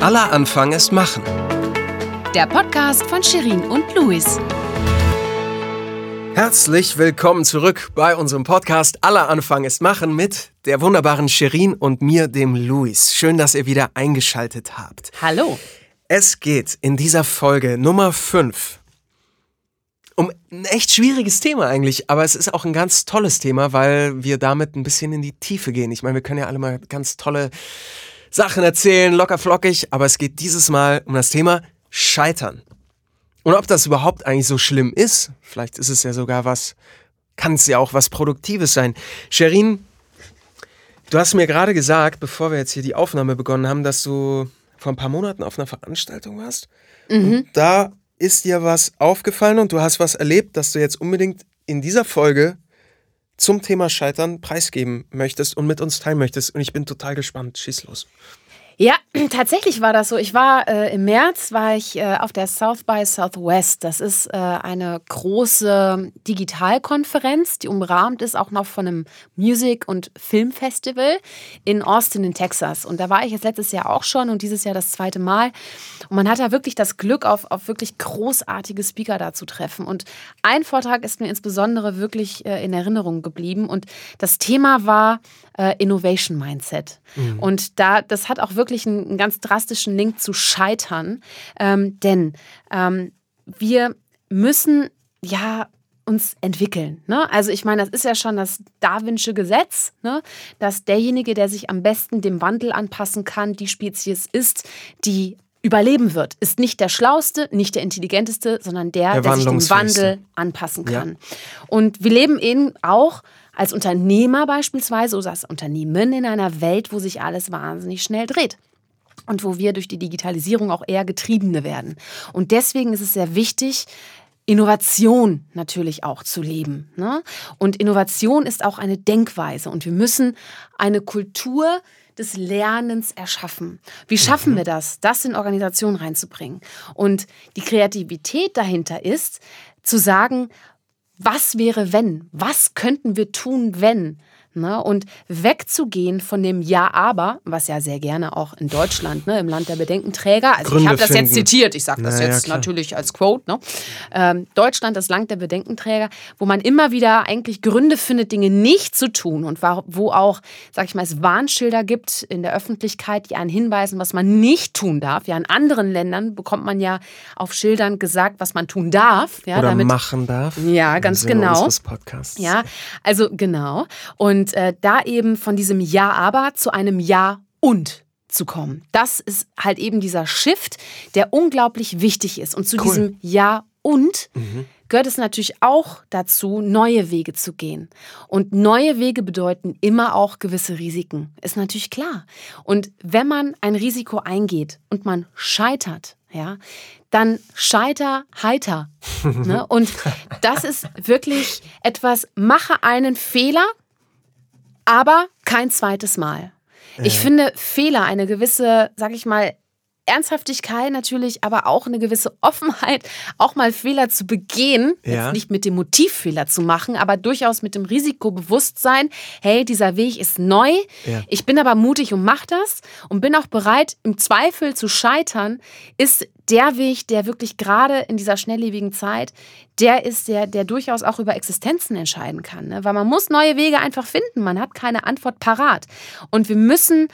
Aller Anfang ist Machen. Der Podcast von Shirin und Luis. Herzlich willkommen zurück bei unserem Podcast Aller Anfang ist Machen mit der wunderbaren Shirin und mir, dem Luis. Schön, dass ihr wieder eingeschaltet habt. Hallo. Es geht in dieser Folge Nummer 5 um ein echt schwieriges Thema eigentlich, aber es ist auch ein ganz tolles Thema, weil wir damit ein bisschen in die Tiefe gehen. Ich meine, wir können ja alle mal ganz tolle Sachen erzählen, locker flockig, aber es geht dieses Mal um das Thema Scheitern. Und ob das überhaupt eigentlich so schlimm ist, vielleicht ist es ja sogar was, kann es ja auch was Produktives sein. Sherin, du hast mir gerade gesagt, bevor wir jetzt hier die Aufnahme begonnen haben, dass du vor ein paar Monaten auf einer Veranstaltung warst. Mhm. Da ist dir was aufgefallen und du hast was erlebt, dass du jetzt unbedingt in dieser Folge zum Thema Scheitern preisgeben möchtest und mit uns teilen möchtest. Und ich bin total gespannt. Schieß los. Ja, tatsächlich war das so. Ich war äh, im März war ich äh, auf der South by Southwest. Das ist äh, eine große Digitalkonferenz, die umrahmt ist auch noch von einem Music- und Filmfestival in Austin in Texas. Und da war ich jetzt letztes Jahr auch schon und dieses Jahr das zweite Mal. Und man hat da wirklich das Glück, auf, auf wirklich großartige Speaker da zu treffen. Und ein Vortrag ist mir insbesondere wirklich äh, in Erinnerung geblieben. Und das Thema war äh, Innovation Mindset. Mhm. Und da, das hat auch wirklich einen, einen ganz drastischen Link zu Scheitern. Ähm, denn ähm, wir müssen ja uns entwickeln. Ne? Also ich meine, das ist ja schon das Darwinsche Gesetz, ne? dass derjenige, der sich am besten dem Wandel anpassen kann, die Spezies ist, die überleben wird, ist nicht der Schlauste, nicht der Intelligenteste, sondern der, der, der sich dem Wandel anpassen kann. Ja. Und wir leben eben auch als Unternehmer beispielsweise oder als Unternehmen in einer Welt, wo sich alles wahnsinnig schnell dreht und wo wir durch die Digitalisierung auch eher Getriebene werden. Und deswegen ist es sehr wichtig, Innovation natürlich auch zu leben. Ne? Und Innovation ist auch eine Denkweise und wir müssen eine Kultur des Lernens erschaffen. Wie schaffen mhm. wir das, das in Organisationen reinzubringen? Und die Kreativität dahinter ist, zu sagen, was wäre wenn? Was könnten wir tun, wenn? Ne? Und wegzugehen von dem Ja, aber, was ja sehr gerne auch in Deutschland, ne, im Land der Bedenkenträger, also Gründe ich habe das jetzt zitiert, ich sage das naja, jetzt klar. natürlich als Quote, ne? Ähm, Deutschland, das Land der Bedenkenträger, wo man immer wieder eigentlich Gründe findet, Dinge nicht zu tun und wo auch, sag ich mal, es Warnschilder gibt in der Öffentlichkeit, die einen hinweisen, was man nicht tun darf. Ja, in anderen Ländern bekommt man ja auf Schildern gesagt, was man tun darf. Ja, Oder damit, machen darf. Ja, ganz genau. Ja, also genau. Und und äh, da eben von diesem Ja aber zu einem Ja und zu kommen. Das ist halt eben dieser Shift, der unglaublich wichtig ist. Und zu cool. diesem Ja und mhm. gehört es natürlich auch dazu, neue Wege zu gehen. Und neue Wege bedeuten immer auch gewisse Risiken. Ist natürlich klar. Und wenn man ein Risiko eingeht und man scheitert, ja, dann scheiter heiter. ne? Und das ist wirklich etwas, mache einen Fehler, aber kein zweites Mal. Ich finde Fehler, eine gewisse, sag ich mal, Ernsthaftigkeit natürlich, aber auch eine gewisse Offenheit, auch mal Fehler zu begehen. Ja. Jetzt nicht mit dem Motiv Fehler zu machen, aber durchaus mit dem Risikobewusstsein. Hey, dieser Weg ist neu. Ja. Ich bin aber mutig und mach das und bin auch bereit, im Zweifel zu scheitern, ist der Weg, der wirklich gerade in dieser schnelllebigen Zeit, der ist der, der durchaus auch über Existenzen entscheiden kann. Ne? Weil man muss neue Wege einfach finden. Man hat keine Antwort parat. Und wir müssen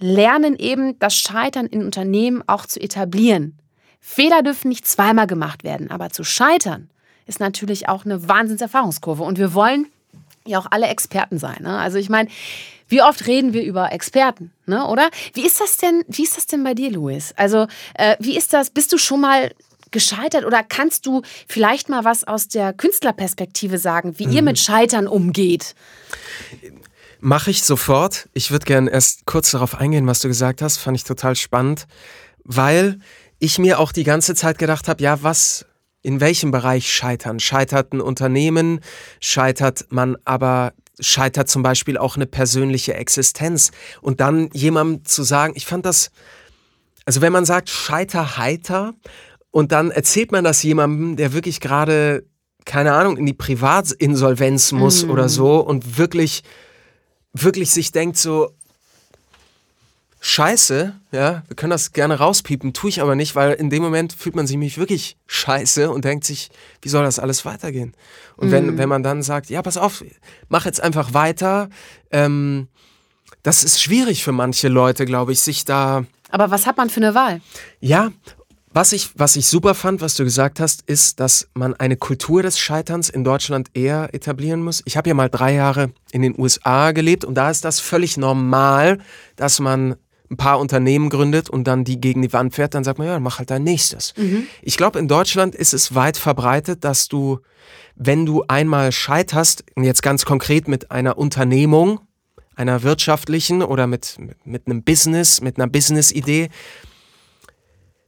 lernen eben, das Scheitern in Unternehmen auch zu etablieren. Fehler dürfen nicht zweimal gemacht werden, aber zu scheitern ist natürlich auch eine Wahnsinnserfahrungskurve. Und wir wollen ja auch alle Experten sein. Ne? Also ich meine, wie oft reden wir über Experten, ne? oder? Wie ist das denn, wie ist das denn bei dir, Luis? Also, äh, wie ist das? Bist du schon mal gescheitert oder kannst du vielleicht mal was aus der Künstlerperspektive sagen, wie mhm. ihr mit Scheitern umgeht? Mache ich sofort. Ich würde gerne erst kurz darauf eingehen, was du gesagt hast. Fand ich total spannend, weil ich mir auch die ganze Zeit gedacht habe, ja, was, in welchem Bereich scheitern? Scheitert ein Unternehmen? Scheitert man aber, scheitert zum Beispiel auch eine persönliche Existenz? Und dann jemandem zu sagen, ich fand das, also wenn man sagt, scheiter heiter, und dann erzählt man das jemandem, der wirklich gerade, keine Ahnung, in die Privatinsolvenz muss mm. oder so und wirklich wirklich sich denkt so, scheiße, ja, wir können das gerne rauspiepen, tue ich aber nicht, weil in dem Moment fühlt man sich nämlich wirklich scheiße und denkt sich, wie soll das alles weitergehen? Und mhm. wenn, wenn man dann sagt, ja, pass auf, mach jetzt einfach weiter, ähm, das ist schwierig für manche Leute, glaube ich, sich da. Aber was hat man für eine Wahl? Ja, was ich, was ich super fand, was du gesagt hast, ist, dass man eine Kultur des Scheiterns in Deutschland eher etablieren muss. Ich habe ja mal drei Jahre in den USA gelebt und da ist das völlig normal, dass man ein paar Unternehmen gründet und dann die gegen die Wand fährt, dann sagt man, ja, mach halt dein nächstes. Mhm. Ich glaube, in Deutschland ist es weit verbreitet, dass du, wenn du einmal scheiterst, jetzt ganz konkret mit einer Unternehmung, einer wirtschaftlichen oder mit, mit, mit einem Business, mit einer Business-Idee,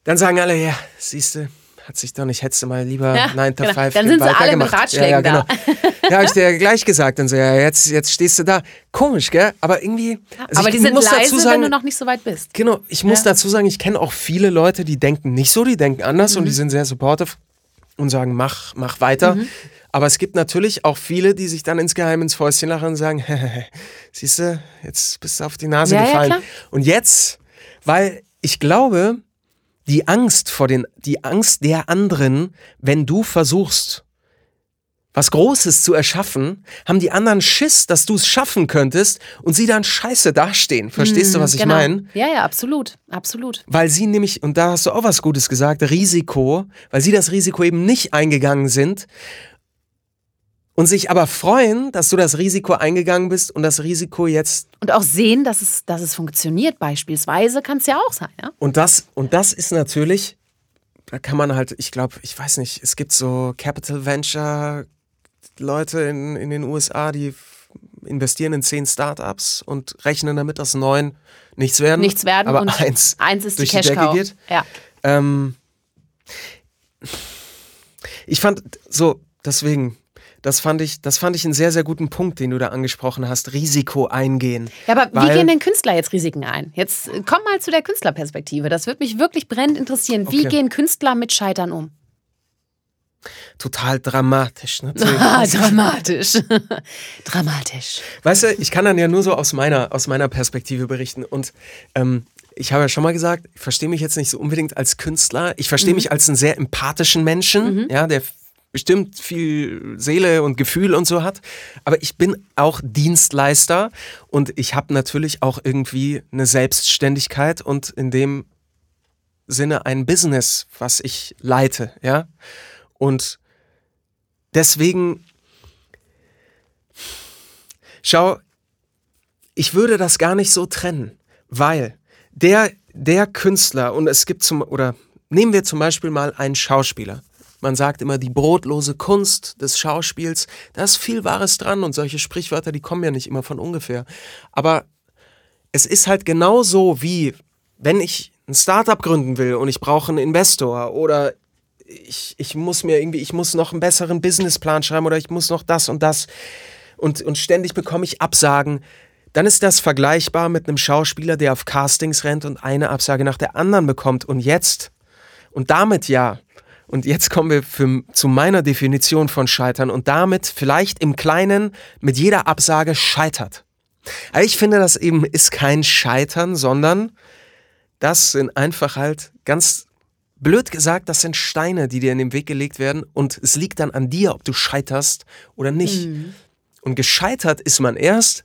dann sagen alle, ja, siehst du, hat sich doch nicht, hättest du mal lieber ja, 9 to 5 genau. Dann sind sie alle mit Ratschlägen ja, ja, genau. da. Ja, habe ich dir gleich gesagt. Dann so, ja, jetzt, jetzt stehst du da. Komisch, gell? Aber irgendwie. Also aber die sind leise, sagen, wenn du noch nicht so weit bist. Genau, ich muss dazu sagen, ich kenne auch viele Leute, die denken nicht so, die denken anders mhm. und die mhm. sind sehr supportive und sagen, mach, mach weiter. Mhm. Aber es gibt natürlich auch viele, die sich dann insgeheim ins Fäustchen lachen und sagen, siehst du, jetzt bist du auf die Nase gefallen. und jetzt, weil ich glaube, die Angst vor den, die Angst der anderen, wenn du versuchst, was Großes zu erschaffen, haben die anderen Schiss, dass du es schaffen könntest und sie dann scheiße dastehen. Verstehst mm, du, was genau. ich meine? Ja, ja, absolut, absolut. Weil sie nämlich, und da hast du auch was Gutes gesagt, Risiko, weil sie das Risiko eben nicht eingegangen sind und sich aber freuen, dass du das Risiko eingegangen bist und das Risiko jetzt. Und auch sehen, dass es, dass es funktioniert, beispielsweise, kann es ja auch sein. Ja? Und, das, und das ist natürlich, da kann man halt, ich glaube, ich weiß nicht, es gibt so Capital Venture Leute in, in den USA, die investieren in zehn Startups und rechnen damit, dass neun nichts werden. Nichts werden aber und eins, eins ist durch die, Cash die Decke geht. Ja. Ähm, ich fand so, deswegen, das fand ich, das fand ich einen sehr, sehr guten Punkt, den du da angesprochen hast. Risiko eingehen. Ja, aber wie gehen denn Künstler jetzt Risiken ein? Jetzt äh, komm mal zu der Künstlerperspektive. Das würde mich wirklich brennend interessieren. Wie okay. gehen Künstler mit Scheitern um? Total dramatisch, natürlich. Ah, dramatisch. dramatisch. Weißt du, ich kann dann ja nur so aus meiner, aus meiner Perspektive berichten. Und ähm, ich habe ja schon mal gesagt, ich verstehe mich jetzt nicht so unbedingt als Künstler. Ich verstehe mhm. mich als einen sehr empathischen Menschen, mhm. ja, der bestimmt viel Seele und Gefühl und so hat. Aber ich bin auch Dienstleister und ich habe natürlich auch irgendwie eine Selbstständigkeit und in dem Sinne ein Business, was ich leite, ja. Und deswegen, schau, ich würde das gar nicht so trennen, weil der, der Künstler, und es gibt zum, oder nehmen wir zum Beispiel mal einen Schauspieler. Man sagt immer die brotlose Kunst des Schauspiels. Da ist viel Wahres dran und solche Sprichwörter, die kommen ja nicht immer von ungefähr. Aber es ist halt genauso wie, wenn ich ein Startup gründen will und ich brauche einen Investor oder ich, ich muss mir irgendwie, ich muss noch einen besseren Businessplan schreiben oder ich muss noch das und das und, und ständig bekomme ich Absagen, dann ist das vergleichbar mit einem Schauspieler, der auf Castings rennt und eine Absage nach der anderen bekommt. Und jetzt, und damit ja, und jetzt kommen wir für, zu meiner Definition von Scheitern und damit vielleicht im Kleinen mit jeder Absage scheitert. Aber ich finde, das eben ist kein Scheitern, sondern das sind einfach halt ganz blöd gesagt, das sind Steine, die dir in den Weg gelegt werden und es liegt dann an dir, ob du scheiterst oder nicht. Mhm. Und gescheitert ist man erst,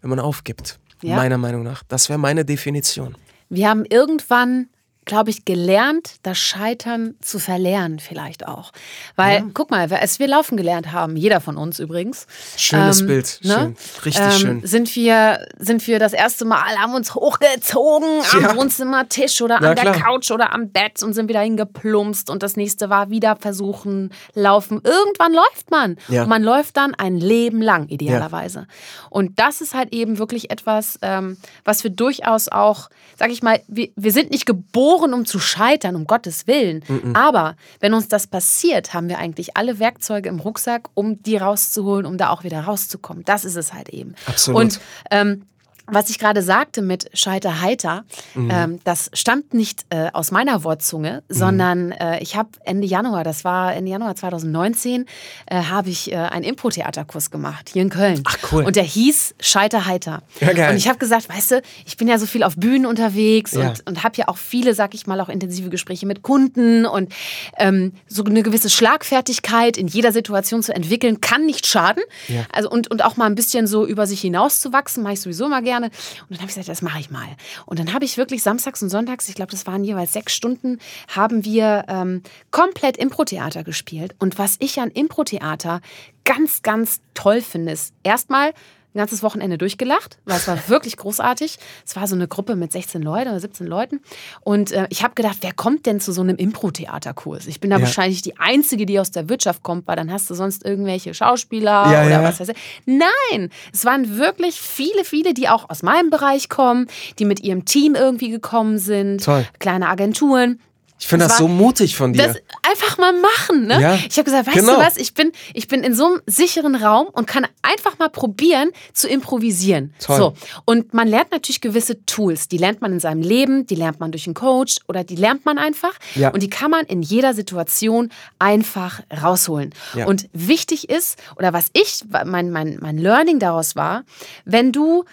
wenn man aufgibt. Ja. Meiner Meinung nach. Das wäre meine Definition. Wir haben irgendwann glaube ich, gelernt, das Scheitern zu verlernen vielleicht auch. Weil, ja. guck mal, als wir laufen gelernt haben, jeder von uns übrigens. Schönes ähm, Bild, ne? schön. richtig ähm, schön. Sind wir, sind wir das erste Mal, haben uns hochgezogen ja. am Wohnzimmertisch oder Na, an der klar. Couch oder am Bett und sind wieder hingeplumpst und das nächste war wieder versuchen, laufen. Irgendwann läuft man. Ja. Und man läuft dann ein Leben lang, idealerweise. Und das ist halt eben wirklich etwas, ähm, was wir durchaus auch, sag ich mal, wir, wir sind nicht geboren, geboren, um zu scheitern, um Gottes Willen. Mm -mm. Aber wenn uns das passiert, haben wir eigentlich alle Werkzeuge im Rucksack, um die rauszuholen, um da auch wieder rauszukommen. Das ist es halt eben. Absolut. Und ähm, was ich gerade sagte mit Scheiter heiter, mhm. ähm, das stammt nicht äh, aus meiner Wortzunge, mhm. sondern äh, ich habe Ende Januar, das war Ende Januar 2019, äh, habe ich äh, einen Impro-Theaterkurs gemacht hier in Köln. Ach cool. Und der hieß Scheiter heiter. Ja, geil. Und ich habe gesagt, weißt du, ich bin ja so viel auf Bühnen unterwegs ja. und, und habe ja auch viele, sag ich mal, auch intensive Gespräche mit Kunden und ähm, so eine gewisse Schlagfertigkeit in jeder Situation zu entwickeln, kann nicht schaden. Ja. Also und, und auch mal ein bisschen so über sich hinauszuwachsen, mache ich sowieso mal gerne gerne. Und dann habe ich gesagt, das mache ich mal. Und dann habe ich wirklich samstags und sonntags, ich glaube, das waren jeweils sechs Stunden, haben wir ähm, komplett Impro-Theater gespielt. Und was ich an Impro-Theater ganz, ganz toll finde, ist erstmal ein ganzes Wochenende durchgelacht, weil es war wirklich großartig. Es war so eine Gruppe mit 16 Leuten oder 17 Leuten. Und äh, ich habe gedacht, wer kommt denn zu so einem Impro-Theaterkurs? Ich bin da ja. wahrscheinlich die Einzige, die aus der Wirtschaft kommt, weil dann hast du sonst irgendwelche Schauspieler ja, oder ja. was weiß ich. Nein, es waren wirklich viele, viele, die auch aus meinem Bereich kommen, die mit ihrem Team irgendwie gekommen sind. Toll. Kleine Agenturen. Ich finde das, das so mutig von dir. Das einfach mal machen. Ne? Ja, ich habe gesagt, weißt genau. du was, ich bin, ich bin in so einem sicheren Raum und kann einfach mal probieren zu improvisieren. Toll. So. Und man lernt natürlich gewisse Tools. Die lernt man in seinem Leben, die lernt man durch einen Coach oder die lernt man einfach. Ja. Und die kann man in jeder Situation einfach rausholen. Ja. Und wichtig ist, oder was ich, mein, mein, mein Learning daraus war, wenn du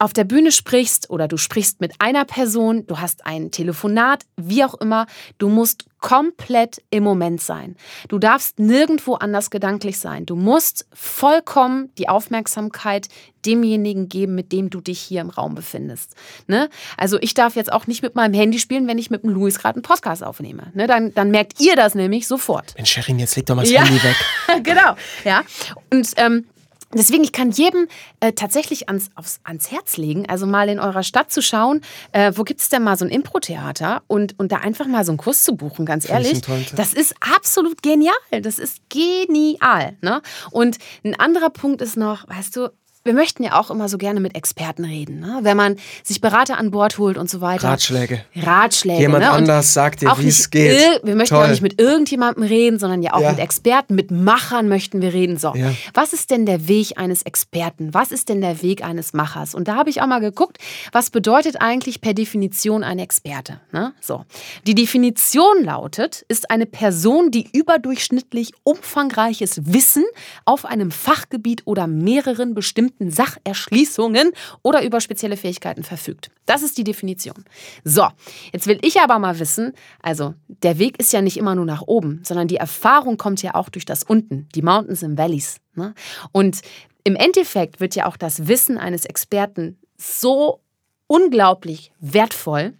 auf der Bühne sprichst oder du sprichst mit einer Person, du hast ein Telefonat, wie auch immer, du musst komplett im Moment sein. Du darfst nirgendwo anders gedanklich sein. Du musst vollkommen die Aufmerksamkeit demjenigen geben, mit dem du dich hier im Raum befindest. Ne? Also ich darf jetzt auch nicht mit meinem Handy spielen, wenn ich mit dem Louis gerade einen Podcast aufnehme. Ne? Dann, dann merkt ihr das nämlich sofort. Mensch, Sherin, jetzt leg doch mal das ja. Handy weg. genau, ja. Und ähm, Deswegen, ich kann jedem äh, tatsächlich ans, aufs, ans Herz legen, also mal in eurer Stadt zu schauen, äh, wo gibt es denn mal so ein Impro-Theater und, und da einfach mal so einen Kurs zu buchen, ganz ehrlich. Das ist absolut genial. Das ist genial. Ne? Und ein anderer Punkt ist noch, weißt du, wir möchten ja auch immer so gerne mit Experten reden, ne? wenn man sich Berater an Bord holt und so weiter. Ratschläge. Ratschläge. Jemand ne? anders sagt dir, wie es geht. Wir möchten Toll. auch nicht mit irgendjemandem reden, sondern ja auch ja. mit Experten, mit Machern möchten wir reden. So, ja. was ist denn der Weg eines Experten? Was ist denn der Weg eines Machers? Und da habe ich auch mal geguckt, was bedeutet eigentlich per Definition ein Experte? Ne? So, die Definition lautet, ist eine Person, die überdurchschnittlich umfangreiches Wissen auf einem Fachgebiet oder mehreren bestimmten bestimmten Sacherschließungen oder über spezielle Fähigkeiten verfügt. Das ist die Definition. So, jetzt will ich aber mal wissen, also der Weg ist ja nicht immer nur nach oben, sondern die Erfahrung kommt ja auch durch das Unten, die Mountains and Valleys. Ne? Und im Endeffekt wird ja auch das Wissen eines Experten so unglaublich wertvoll,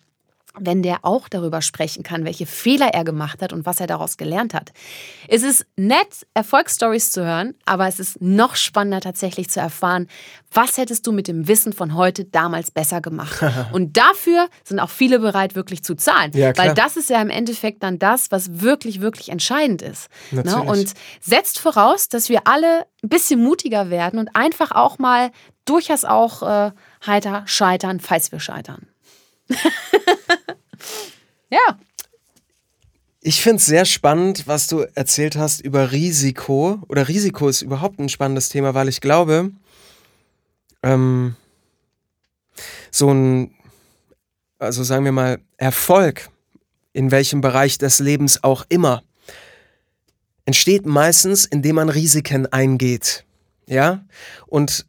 wenn der auch darüber sprechen kann, welche Fehler er gemacht hat und was er daraus gelernt hat. Es ist nett, Erfolgsstories zu hören, aber es ist noch spannender tatsächlich zu erfahren, was hättest du mit dem Wissen von heute damals besser gemacht. und dafür sind auch viele bereit, wirklich zu zahlen. Ja, weil das ist ja im Endeffekt dann das, was wirklich, wirklich entscheidend ist. Ne? Und setzt voraus, dass wir alle ein bisschen mutiger werden und einfach auch mal durchaus auch äh, heiter scheitern, falls wir scheitern. ja. Ich finde es sehr spannend, was du erzählt hast über Risiko. Oder Risiko ist überhaupt ein spannendes Thema, weil ich glaube, ähm, so ein, also sagen wir mal, Erfolg, in welchem Bereich des Lebens auch immer, entsteht meistens, indem man Risiken eingeht. Ja? Und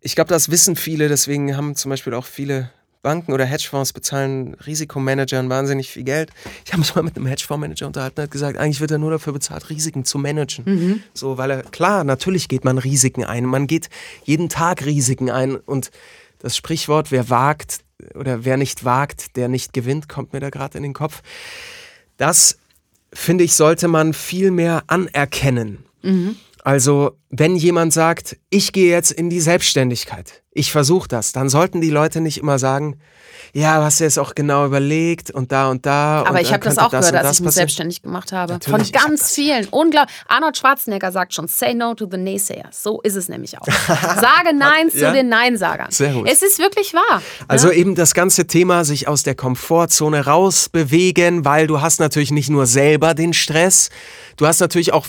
ich glaube, das wissen viele, deswegen haben zum Beispiel auch viele Banken oder Hedgefonds bezahlen Risikomanagern wahnsinnig viel Geld. Ich habe mich mal mit einem Hedgefondsmanager unterhalten hat gesagt, eigentlich wird er nur dafür bezahlt, Risiken zu managen. Mhm. So, weil er, klar, natürlich geht man Risiken ein. Man geht jeden Tag Risiken ein. Und das Sprichwort, wer wagt oder wer nicht wagt, der nicht gewinnt, kommt mir da gerade in den Kopf. Das, finde ich, sollte man viel mehr anerkennen. Mhm. Also, wenn jemand sagt, ich gehe jetzt in die Selbstständigkeit, ich versuche das, dann sollten die Leute nicht immer sagen, ja, hast du jetzt auch genau überlegt und da und da. Aber und ich habe das auch das gehört, als ich mich selbstständig gemacht habe. Natürlich, Von ganz vielen. Unglaublich. Arnold Schwarzenegger sagt schon, say no to the naysayers. So ist es nämlich auch. Sage Nein zu den Neinsagern. Sehr gut. Es ist wirklich wahr. Also ja? eben das ganze Thema, sich aus der Komfortzone rausbewegen, weil du hast natürlich nicht nur selber den Stress, du hast natürlich auch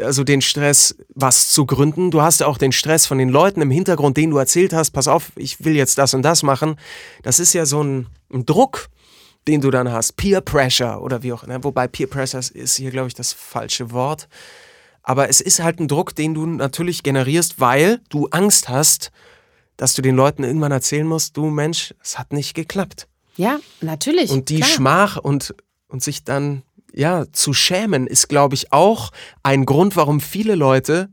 also den Stress, was zu gründen. Du hast auch den Stress von den Leuten im Hintergrund, denen du erzählt hast, pass auf, ich will jetzt das und das machen. Das ist ja so ein, ein Druck, den du dann hast. Peer Pressure oder wie auch immer. Wobei Peer Pressure ist hier, glaube ich, das falsche Wort. Aber es ist halt ein Druck, den du natürlich generierst, weil du Angst hast, dass du den Leuten irgendwann erzählen musst, du Mensch, es hat nicht geklappt. Ja, natürlich. Und die klar. Schmach und, und sich dann ja zu schämen, ist, glaube ich, auch ein Grund, warum viele Leute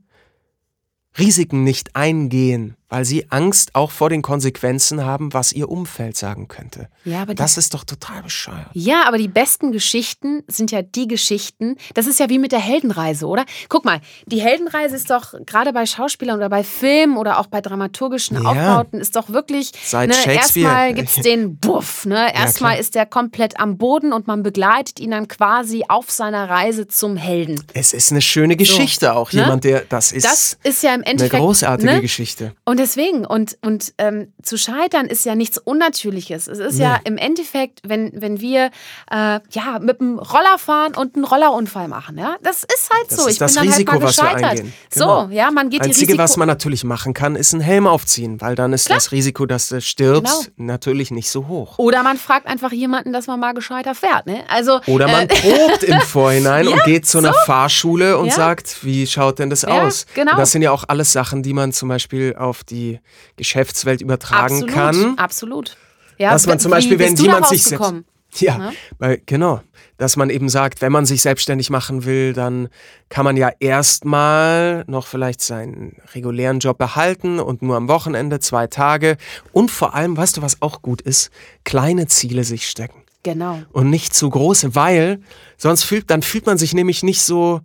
Risiken nicht eingehen, weil sie Angst auch vor den Konsequenzen haben, was ihr Umfeld sagen könnte. Ja, aber Das ist doch total bescheuert. ja, aber die besten Geschichten sind ja die Geschichten, das ist ja wie mit der Heldenreise, oder? Guck mal, die Heldenreise ist doch gerade bei Schauspielern oder bei Filmen oder auch bei dramaturgischen Ja. Aufbauten ist doch wirklich, Seit ne, Shakespeare. erstmal gibt es den Buff, ne? Erstmal klar. ist der komplett am Boden und man begleitet ihn dann quasi auf seiner Reise zum Helden. Es ist eine schöne Geschichte auch. ne? Jemand, der, das ist Das ist ja im eine Endeffekt großartige ne? Geschichte. Und deswegen, und, und ähm, zu scheitern ist ja nichts Unnatürliches. Es ist ja im Endeffekt, wenn, wenn wir äh, ja, mit dem Roller fahren und einen Rollerunfall machen. Ja? Das ist halt Das so. ist ich das bin dann Risiko, halt mal was wir gescheitert. eingehen. Genau. So, ja, man geht die Einzige, Risiko. was man natürlich machen kann, ist einen Helm aufziehen, weil dann ist das Risiko, dass du stirbst, Genau. natürlich nicht so hoch. Oder man fragt einfach jemanden, dass man mal gescheiter fährt. Ne? Also, Oder man äh, probt im Vorhinein und geht zu einer Fahrschule und Ja. sagt, wie schaut denn das Ja, aus? genau. Und das sind ja auch alles Sachen, die man zum Beispiel auf die Geschäftswelt übertragen absolut, kann. absolut. Ja, Dass man zum Beispiel, wenn jemand sich selbst. rausgekommen? Ja, Ne? weil, genau. Dass man eben sagt, wenn man sich selbstständig machen will, dann kann man ja erstmal noch vielleicht seinen regulären Job behalten und nur am Wochenende zwei Tage. Und vor allem, weißt du, was auch gut ist? Kleine Ziele sich stecken Genau. und nicht zu große, weil sonst fühlt, dann fühlt man sich nämlich nicht so,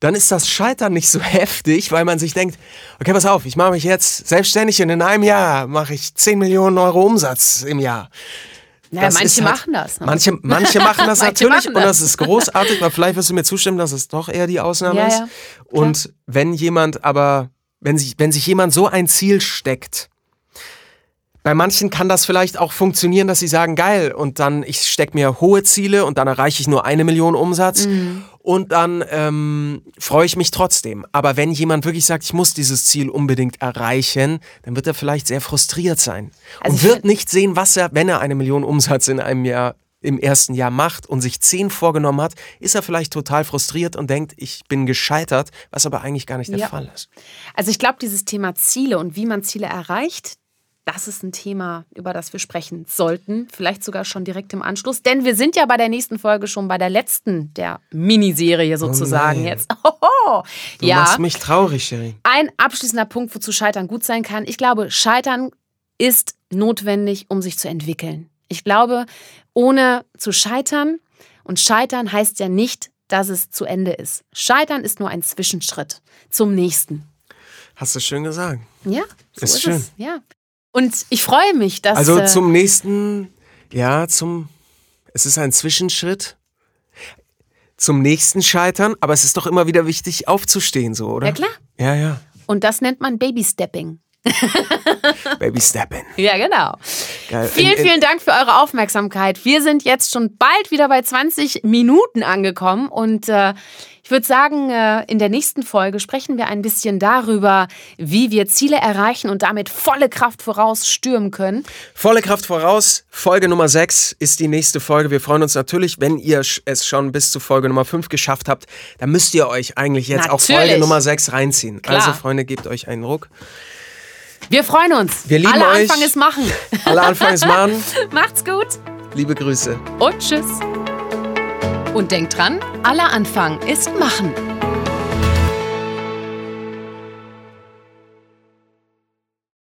dann ist das Scheitern nicht so heftig, weil man sich denkt, okay, pass auf, ich mache mich jetzt selbstständig und in einem Jahr mache ich 10 Millionen Euro Umsatz im Jahr. Ja, Das manche halt- machen das. Ne? Manche, manche machen das Manche natürlich machen und das. das ist großartig, aber vielleicht wirst du mir zustimmen, dass es doch eher die Ausnahme Ja, ist. ja, und wenn jemand aber, wenn sich, wenn sich jemand so ein Ziel steckt, bei manchen kann das vielleicht auch funktionieren, dass sie sagen, geil, und dann ich stecke mir hohe Ziele und dann erreiche ich nur eine Million Umsatz Mhm. und dann ähm, freue ich mich trotzdem. Aber wenn jemand wirklich sagt, ich muss dieses Ziel unbedingt erreichen, dann wird er vielleicht sehr frustriert sein Also und wird nicht sehen, was er, wenn er eine Million Umsatz in einem Jahr im ersten Jahr macht und sich zehn vorgenommen hat, ist er vielleicht total frustriert und denkt, ich bin gescheitert, was aber eigentlich gar nicht der Ja. Fall ist. Also ich glaube, dieses Thema Ziele und wie man Ziele erreicht, das ist ein Thema, über das wir sprechen sollten. Vielleicht sogar schon direkt im Anschluss. Denn wir sind ja bei der nächsten Folge schon bei der letzten der Miniserie sozusagen Oh jetzt. Oho. Du ja. machst mich traurig, Sherry. Ein abschließender Punkt, wozu Scheitern gut sein kann. Ich glaube, Scheitern ist notwendig, um sich zu entwickeln. Ich glaube, ohne zu scheitern, und Scheitern heißt ja nicht, dass es zu Ende ist. Scheitern ist nur ein Zwischenschritt zum nächsten. Hast du schön gesagt. Ja, so Ist ist, schön. es. Ja. Und ich freue mich, dass. Also äh, zum nächsten, ja, zum, es ist ein Zwischenschritt zum nächsten Scheitern, aber es ist doch immer wieder wichtig aufzustehen, so, oder? Ja, klar. Ja, ja. Und das nennt man Baby-Stepping. Baby Steppin. Ja, genau. Geil. Vielen, In- in- vielen Dank für eure Aufmerksamkeit. Wir sind jetzt schon bald wieder bei 20 Minuten angekommen und äh, ich würde sagen, äh, in der nächsten Folge sprechen wir ein bisschen darüber, wie wir Ziele erreichen und damit volle Kraft voraus stürmen können. Volle Kraft voraus. Folge Nummer 6 ist die nächste Folge. Wir freuen uns natürlich, wenn ihr es schon bis zu Folge Nummer 5 geschafft habt. Dann müsst ihr euch eigentlich jetzt auch Natürlich. Folge Nummer 6 reinziehen. Klar. Also, Freunde, gebt euch einen Ruck. Wir freuen uns. Wir lieben Alle euch. Anfang ist machen. Alle Anfang ist Mann. Macht's gut Liebe Grüße. und tschüss. Und denkt dran, aller Anfang ist machen.